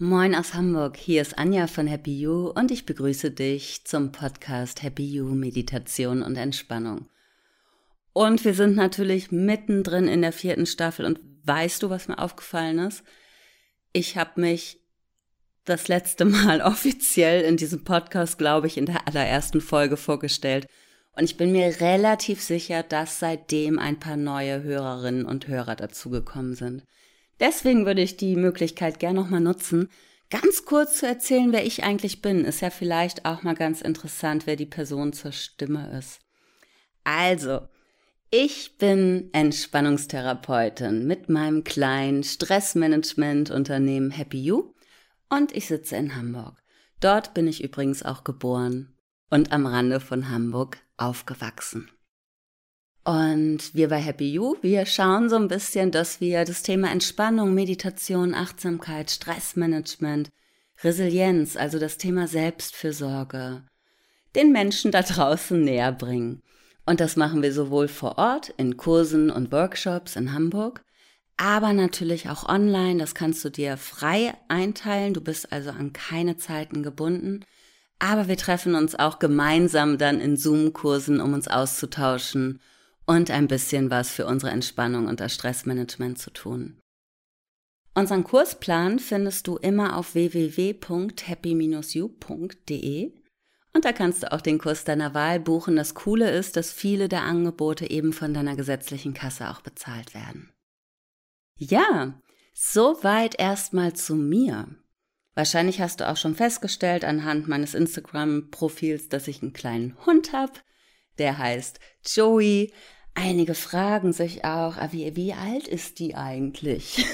Moin aus Hamburg, hier ist Anja von Happy You und ich begrüße dich zum Podcast Happy You Meditation und Entspannung. Und wir sind natürlich mittendrin in der vierten Staffel und weißt du, was mir aufgefallen ist? Ich habe mich das letzte Mal offiziell in diesem Podcast, glaube ich, in der allerersten Folge vorgestellt. Und ich bin mir relativ sicher, dass seitdem ein paar neue Hörerinnen und Hörer dazugekommen sind. Deswegen würde ich die Möglichkeit gerne nochmal nutzen, ganz kurz zu erzählen, wer ich eigentlich bin. Ist ja vielleicht auch mal ganz interessant, wer die Person zur Stimme ist. Also, ich bin Entspannungstherapeutin mit meinem kleinen Stressmanagement-Unternehmen Happy You und ich sitze in Hamburg. Dort bin ich übrigens auch geboren und am Rande von Hamburg aufgewachsen. Und wir bei Happy You, wir schauen so ein bisschen, dass wir das Thema Entspannung, Meditation, Achtsamkeit, Stressmanagement, Resilienz, also das Thema Selbstfürsorge, den Menschen da draußen näher bringen. Und das machen wir sowohl vor Ort in Kursen und Workshops in Hamburg, aber natürlich auch online. Das kannst du dir frei einteilen. Du bist also an keine Zeiten gebunden. Aber wir treffen uns auch gemeinsam dann in Zoom-Kursen, um uns auszutauschen und ein bisschen was für unsere Entspannung und das Stressmanagement zu tun. Unseren Kursplan findest du immer auf www.happy-you.de und da kannst du auch den Kurs deiner Wahl buchen. Das Coole ist, dass viele der Angebote eben von deiner gesetzlichen Kasse auch bezahlt werden. Ja, soweit erstmal zu mir. Wahrscheinlich hast du auch schon festgestellt anhand meines Instagram-Profils, dass ich einen kleinen Hund habe. Der heißt Joey. Einige fragen sich auch, ah, wie, wie alt ist die eigentlich?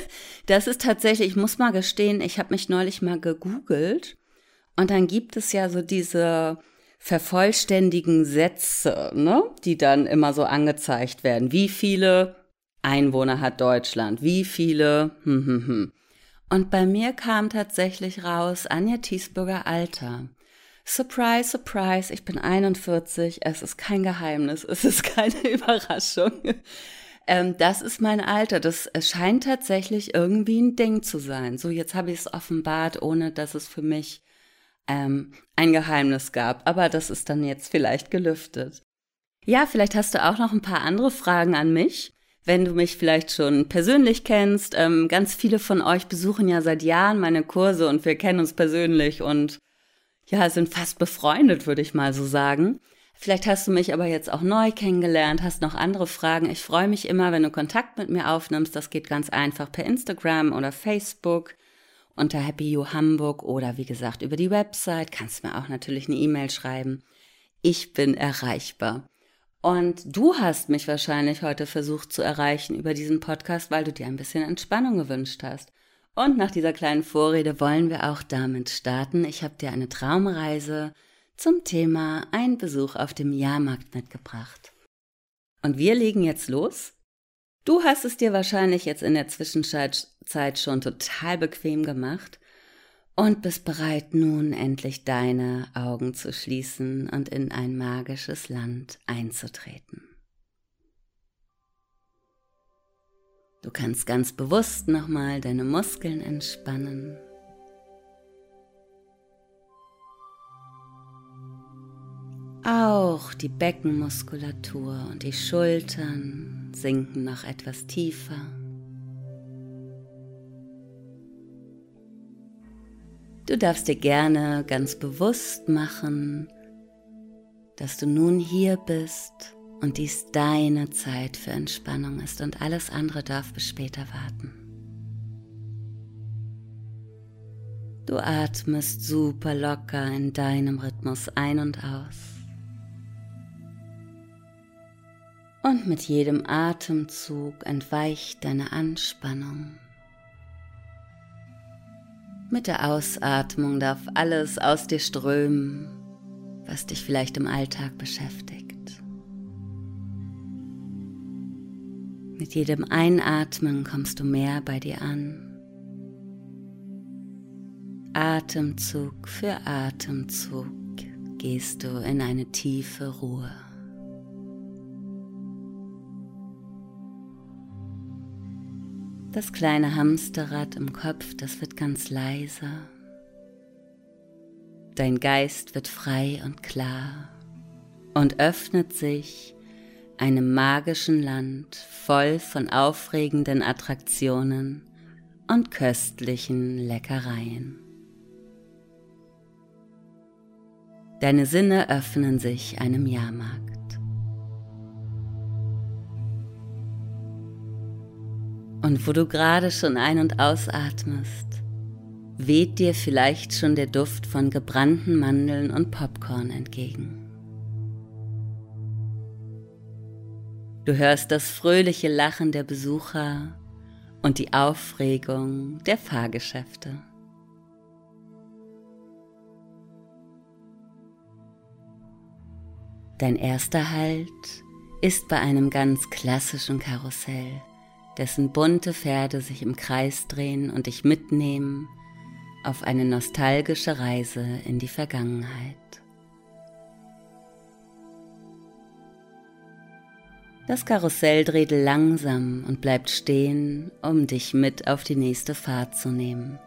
das ist tatsächlich, ich muss mal gestehen, ich habe mich neulich mal gegoogelt und dann gibt es ja so diese vervollständigen Sätze, ne, die dann immer so angezeigt werden. Wie viele Einwohner hat Deutschland? Wie viele? Hm, hm, hm. Und bei mir kam tatsächlich raus Anja Thiesburger Alter. Surprise, surprise, ich bin 41, es ist kein Geheimnis, es ist keine Überraschung. Ähm, das ist mein Alter. Das scheint tatsächlich irgendwie ein Ding zu sein. So, jetzt habe ich es offenbart, ohne dass es für mich ähm, ein Geheimnis gab. Aber das ist dann jetzt vielleicht gelüftet. Ja, vielleicht hast du auch noch ein paar andere Fragen an mich. Wenn du mich vielleicht schon persönlich kennst, ähm, ganz viele von euch besuchen ja seit Jahren meine Kurse und wir kennen uns persönlich und ja, sind fast befreundet, würde ich mal so sagen. Vielleicht hast du mich aber jetzt auch neu kennengelernt, hast noch andere Fragen. Ich freue mich immer, wenn du Kontakt mit mir aufnimmst. Das geht ganz einfach per Instagram oder Facebook unter Happy You Hamburg oder wie gesagt über die Website. Kannst mir auch natürlich eine E-Mail schreiben. Ich bin erreichbar. Und du hast mich wahrscheinlich heute versucht zu erreichen über diesen Podcast, weil du dir ein bisschen Entspannung gewünscht hast. Und nach dieser kleinen Vorrede wollen wir auch damit starten. Ich habe dir eine Traumreise zum Thema ein Besuch auf dem Jahrmarkt mitgebracht. Und wir legen jetzt los. Du hast es dir wahrscheinlich jetzt in der Zwischenzeit schon total bequem gemacht und bist bereit, nun endlich deine Augen zu schließen und in ein magisches Land einzutreten. Du kannst ganz bewusst nochmal deine Muskeln entspannen. Auch die Beckenmuskulatur und die Schultern sinken noch etwas tiefer. Du darfst dir gerne ganz bewusst machen, dass du nun hier bist und dies deine Zeit für Entspannung ist und alles andere darf bis später warten. Du atmest super locker in deinem Rhythmus ein und aus. Und mit jedem Atemzug entweicht deine Anspannung. Mit der Ausatmung darf alles aus dir strömen, was dich vielleicht im Alltag beschäftigt. Mit jedem Einatmen kommst du mehr bei dir an. Atemzug für Atemzug gehst du in eine tiefe Ruhe. Das kleine Hamsterrad im Kopf, das wird ganz leiser. Dein Geist wird frei und klar und öffnet sich einem magischen Land voll von aufregenden Attraktionen und köstlichen Leckereien. Deine Sinne öffnen sich einem Jahrmarkt. Und wo du gerade schon ein- und ausatmest, weht dir vielleicht schon der Duft von gebrannten Mandeln und Popcorn entgegen. Du hörst das fröhliche Lachen der Besucher und die Aufregung der Fahrgeschäfte. Dein erster Halt ist bei einem ganz klassischen Karussell, dessen bunte Pferde sich im Kreis drehen und dich mitnehmen auf eine nostalgische Reise in die Vergangenheit. Das Karussell dreht langsam und bleibt stehen, um dich mit auf die nächste Fahrt zu nehmen.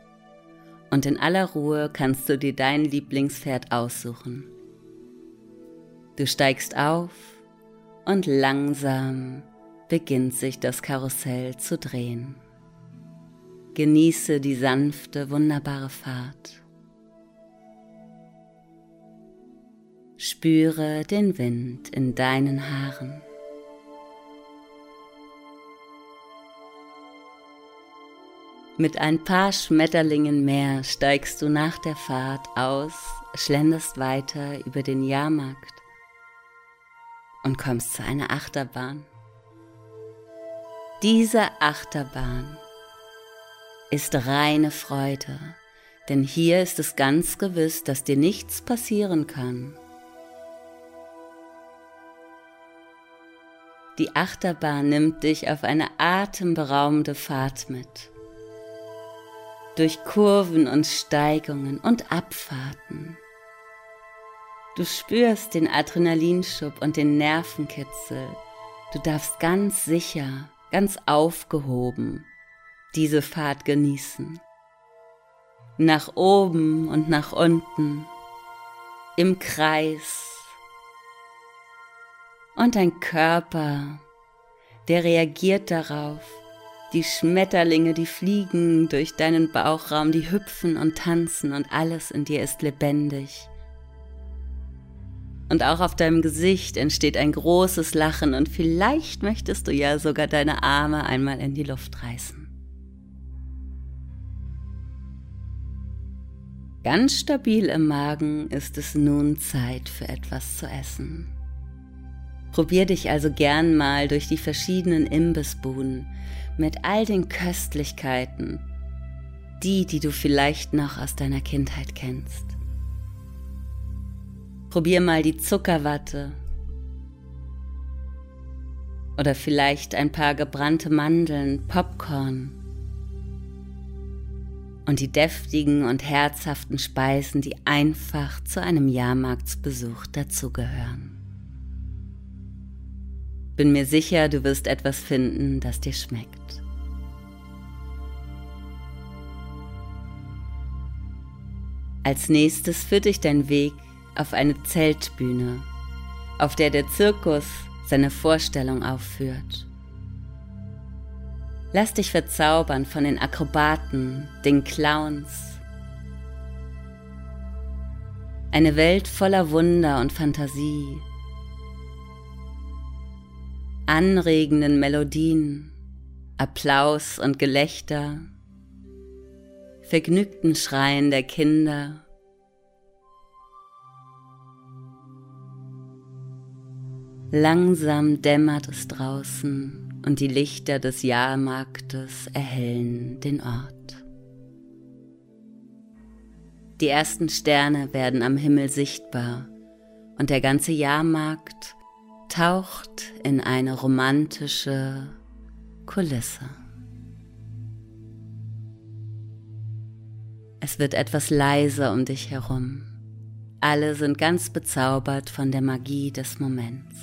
Und in aller Ruhe kannst du dir dein Lieblingspferd aussuchen. Du steigst auf und langsam beginnt sich das Karussell zu drehen. Genieße die sanfte, wunderbare Fahrt. Spüre den Wind in deinen Haaren. Mit ein paar Schmetterlingen mehr steigst du nach der Fahrt aus, schlenderst weiter über den Jahrmarkt und kommst zu einer Achterbahn. Diese Achterbahn ist reine Freude, denn hier ist es ganz gewiss, dass dir nichts passieren kann. Die Achterbahn nimmt dich auf eine atemberaubende Fahrt mit. Durch Kurven und Steigungen und Abfahrten Du spürst den Adrenalinschub und den Nervenkitzel. Du darfst ganz sicher, ganz aufgehoben diese Fahrt genießen. Nach oben und nach unten, im Kreis. Und dein Körper, der reagiert darauf. Die Schmetterlinge, die fliegen durch deinen Bauchraum, die hüpfen und tanzen und alles in dir ist lebendig und auch auf deinem Gesicht entsteht ein großes Lachen und vielleicht möchtest du ja sogar deine Arme einmal in die Luft reißen. Ganz stabil im Magen ist es nun Zeit für etwas zu essen. Probier dich also gern mal durch die verschiedenen Imbissbuden mit all den Köstlichkeiten, die, die du vielleicht noch aus deiner Kindheit kennst. Probier mal die Zuckerwatte. Oder vielleicht ein paar gebrannte Mandeln, Popcorn. Und die deftigen und herzhaften Speisen, die einfach zu einem Jahrmarktsbesuch dazugehören. Bin mir sicher, du wirst etwas finden, das dir schmeckt. Als nächstes führt dich dein Weg auf eine Zeltbühne, auf der der Zirkus seine Vorstellung aufführt. Lass dich verzaubern von den Akrobaten, den Clowns. Eine Welt voller Wunder und Fantasie, anregenden Melodien, Applaus und Gelächter, vergnügten Schreien der Kinder Langsam dämmert es draußen und die Lichter des Jahrmarktes erhellen den Ort. Die ersten Sterne werden am Himmel sichtbar und der ganze Jahrmarkt taucht in eine romantische Kulisse. Es wird etwas leiser um dich herum. Alle sind ganz bezaubert von der Magie des Moments.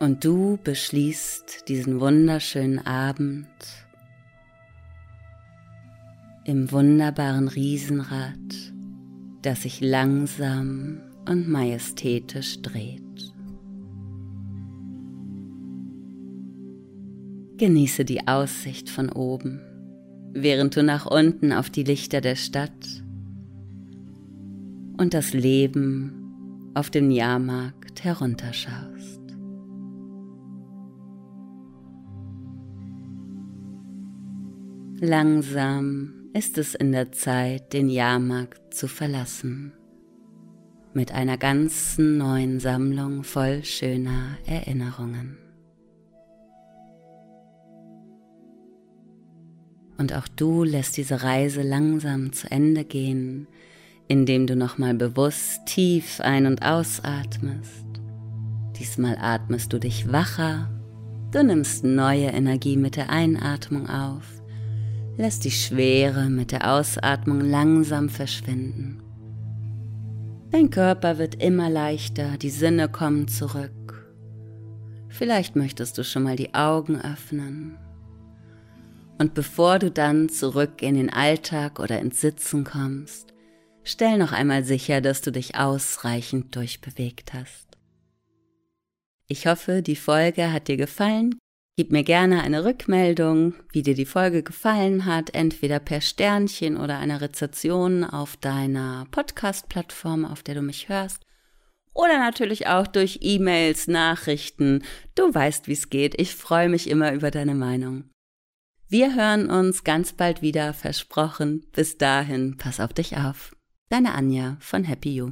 Und du beschließt diesen wunderschönen Abend im wunderbaren Riesenrad, das sich langsam und majestätisch dreht. Genieße die Aussicht von oben, während du nach unten auf die Lichter der Stadt und das Leben auf dem Jahrmarkt herunterschaust. Langsam ist es in der Zeit, den Jahrmarkt zu verlassen, mit einer ganzen neuen Sammlung voll schöner Erinnerungen. Und auch du lässt diese Reise langsam zu Ende gehen, indem du nochmal bewusst tief ein- und ausatmest. Diesmal atmest du dich wacher, du nimmst neue Energie mit der Einatmung auf, lässt die Schwere mit der Ausatmung langsam verschwinden. Dein Körper wird immer leichter, die Sinne kommen zurück. Vielleicht möchtest du schon mal die Augen öffnen. Und bevor du dann zurück in den Alltag oder ins Sitzen kommst, Stell noch einmal sicher, dass du dich ausreichend durchbewegt hast. Ich hoffe, die Folge hat dir gefallen. Gib mir gerne eine Rückmeldung, wie dir die Folge gefallen hat, entweder per Sternchen oder einer Rezession auf deiner Podcast-Plattform, auf der du mich hörst, oder natürlich auch durch E-Mails, Nachrichten. Du weißt, wie es geht. Ich freue mich immer über deine Meinung. Wir hören uns ganz bald wieder, versprochen. Bis dahin, pass auf dich auf. Deine Anja von Happy You.